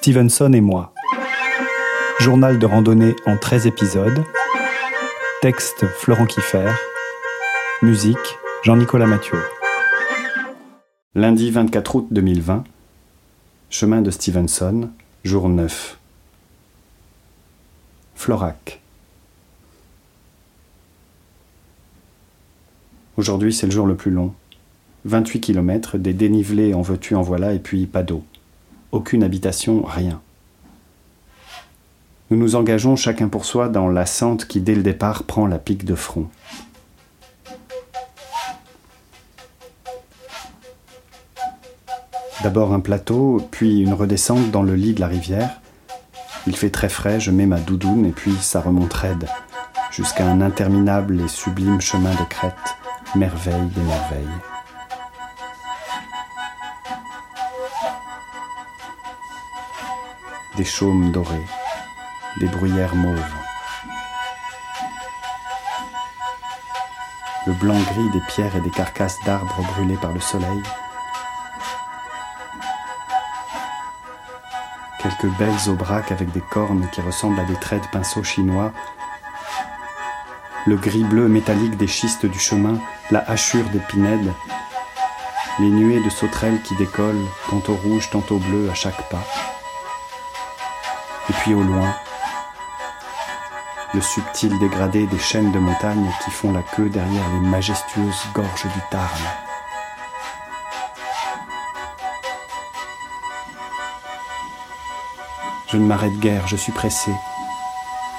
Stevenson et moi. Journal de randonnée en 13 épisodes. Texte Florent Kiffer. Musique Jean-Nicolas Mathieu. Lundi 24 août 2020. Chemin de Stevenson, jour 9. Florac. Aujourd'hui, c'est le jour le plus long. 28 km, des dénivelés en veux-tu en voilà, et puis pas d'eau. Aucune habitation, rien. Nous nous engageons chacun pour soi dans la sente qui, dès le départ, prend la pique de front. D'abord un plateau, puis une redescente dans le lit de la rivière. Il fait très frais, je mets ma doudoune et puis ça remonte raide, jusqu'à un interminable et sublime chemin de crête merveille des merveilles. Des chaumes dorés, des bruyères mauves. Le blanc gris des pierres et des carcasses d'arbres brûlés par le soleil. Quelques belles aubraques avec des cornes qui ressemblent à des traits de pinceau chinois le gris-bleu métallique des schistes du chemin, la hachure des pinèdes, les nuées de sauterelles qui décollent, tantôt rouges, tantôt bleues à chaque pas. Et puis au loin, le subtil dégradé des chaînes de montagne qui font la queue derrière les majestueuses gorges du Tarn. Je ne m'arrête guère, je suis pressé,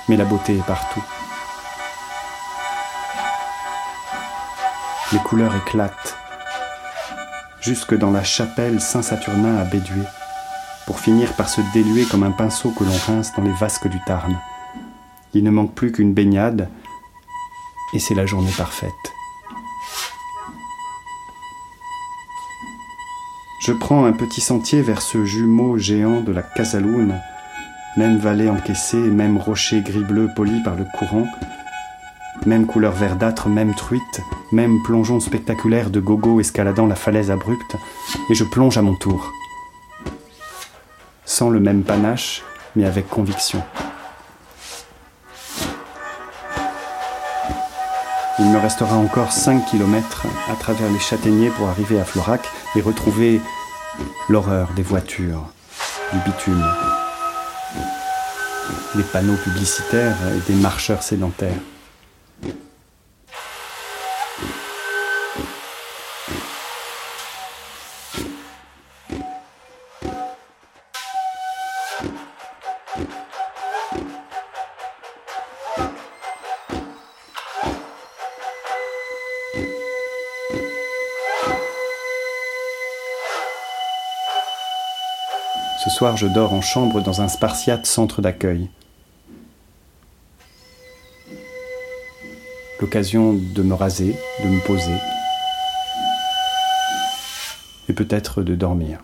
mais la beauté est partout. les couleurs éclatent, jusque dans la chapelle Saint-Saturnin à Bédué, pour finir par se déluer comme un pinceau que l'on rince dans les vasques du Tarn. Il ne manque plus qu'une baignade, et c'est la journée parfaite. Je prends un petit sentier vers ce jumeau géant de la Casaloune, même vallée encaissée, même rocher gris-bleu poli par le courant, même couleur verdâtre, même truite, même plongeon spectaculaire de gogo escaladant la falaise abrupte, et je plonge à mon tour. Sans le même panache, mais avec conviction. Il me restera encore 5 km à travers les châtaigniers pour arriver à Florac et retrouver l'horreur des voitures, du bitume, des panneaux publicitaires et des marcheurs sédentaires. Ce soir, je dors en chambre dans un spartiate centre d'accueil. L'occasion de me raser, de me poser, et peut-être de dormir.